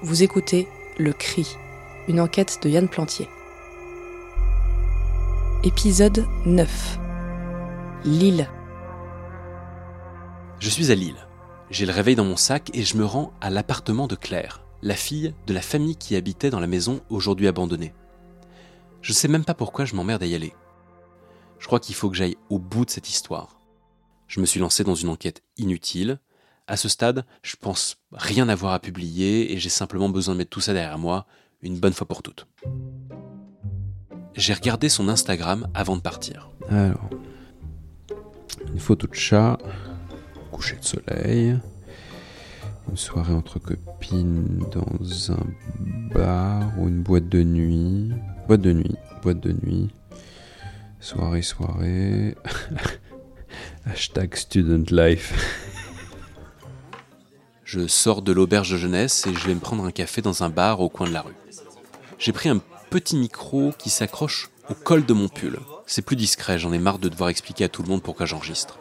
Vous écoutez Le Cri, une enquête de Yann Plantier. Épisode 9. Lille. Je suis à Lille. J'ai le réveil dans mon sac et je me rends à l'appartement de Claire, la fille de la famille qui habitait dans la maison aujourd'hui abandonnée. Je sais même pas pourquoi je m'emmerde à y aller. Je crois qu'il faut que j'aille au bout de cette histoire. Je me suis lancé dans une enquête inutile. À ce stade, je pense rien avoir à publier et j'ai simplement besoin de mettre tout ça derrière moi une bonne fois pour toutes. J'ai regardé son Instagram avant de partir. Alors, une photo de chat, coucher de soleil, une soirée entre copines dans un bar ou une boîte de nuit, boîte de nuit, boîte de nuit, soirée, soirée, hashtag student life. Je sors de l'auberge de jeunesse et je vais me prendre un café dans un bar au coin de la rue. J'ai pris un petit micro qui s'accroche au col de mon pull. C'est plus discret, j'en ai marre de devoir expliquer à tout le monde pourquoi j'enregistre.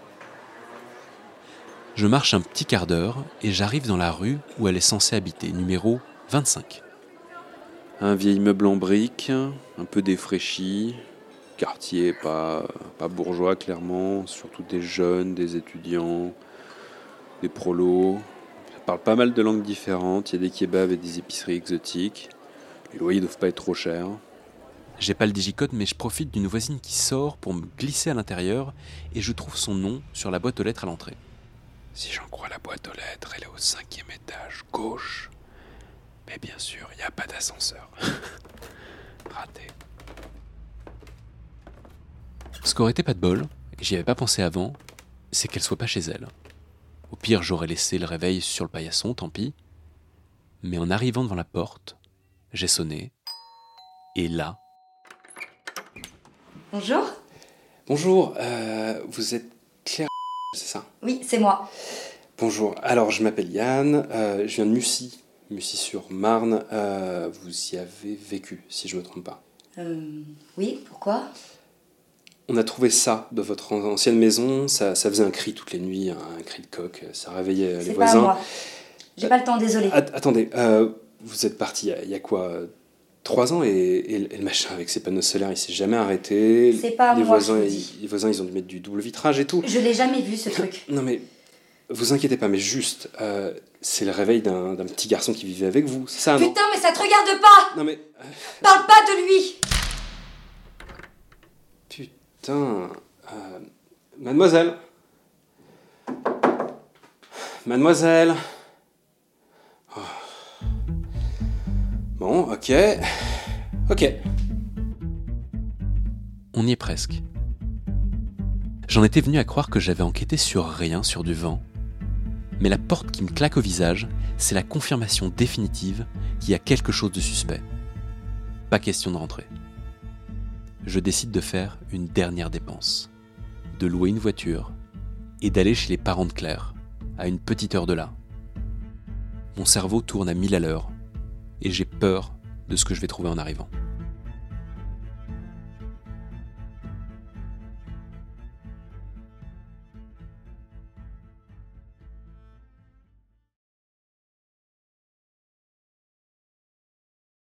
Je marche un petit quart d'heure et j'arrive dans la rue où elle est censée habiter, numéro 25. Un vieil immeuble en briques, un peu défraîchi, quartier pas bourgeois clairement, surtout des jeunes, des étudiants, des prolos. Parle pas mal de langues différentes, il y a des kebabs et des épiceries exotiques. Les loyers doivent pas être trop chers. J'ai pas le digicode, mais je profite d'une voisine qui sort pour me glisser à l'intérieur et je trouve son nom sur la boîte aux lettres à l'entrée. Si j'en crois la boîte aux lettres, elle est au cinquième étage gauche. Mais bien sûr, il n'y a pas d'ascenseur. Raté. Ce qu'aurait été pas de bol, et j'y avais pas pensé avant, c'est qu'elle soit pas chez elle. Au pire, j'aurais laissé le réveil sur le paillasson, tant pis. Mais en arrivant devant la porte, j'ai sonné. Et là, Bonjour. Bonjour, euh, vous êtes Claire, c'est ça? Oui, c'est moi. Bonjour, alors je m'appelle Yann, euh, je viens de Mussy, Mussy-sur-Marne. Euh, vous y avez vécu, si je ne me trompe pas. Euh, oui, pourquoi? On a trouvé ça dans votre an- ancienne maison, ça, ça faisait un cri toutes les nuits, un cri de coq, ça réveillait les C'est pas voisins. moi. J'ai pas le temps, désolé. At- attendez, euh, vous êtes parti il y a- il y, a quoi Trois ans et, et le- et le machin avec ses panneaux solaires, il s'est jamais arrêté. C'est pas les moi, voisins, ils, les voisins, ils ont dû mettre du double vitrage et tout. Je l'ai jamais vu ce truc. Non mais, vous inquiétez pas, mais juste, euh, c'est le réveil d'un d'un petit garçon qui vivait avec vous, c'est ça, non? Putain, mais ça te regarde pas Non mais, Parle pas de lui putain, euh, mademoiselle, mademoiselle. Oh. Bon, ok, ok. On y est presque. J'en étais venu à croire que j'avais enquêté sur rien, sur du vent. Mais la porte qui me claque au visage, c'est la confirmation définitive qu'il y a quelque chose de suspect. Pas question de rentrer. Je décide de faire une dernière dépense. De louer une voiture et d'aller chez les parents de Claire, à une petite heure de là. Mon cerveau tourne à mille à l'heure et j'ai peur de ce que je vais trouver en arrivant.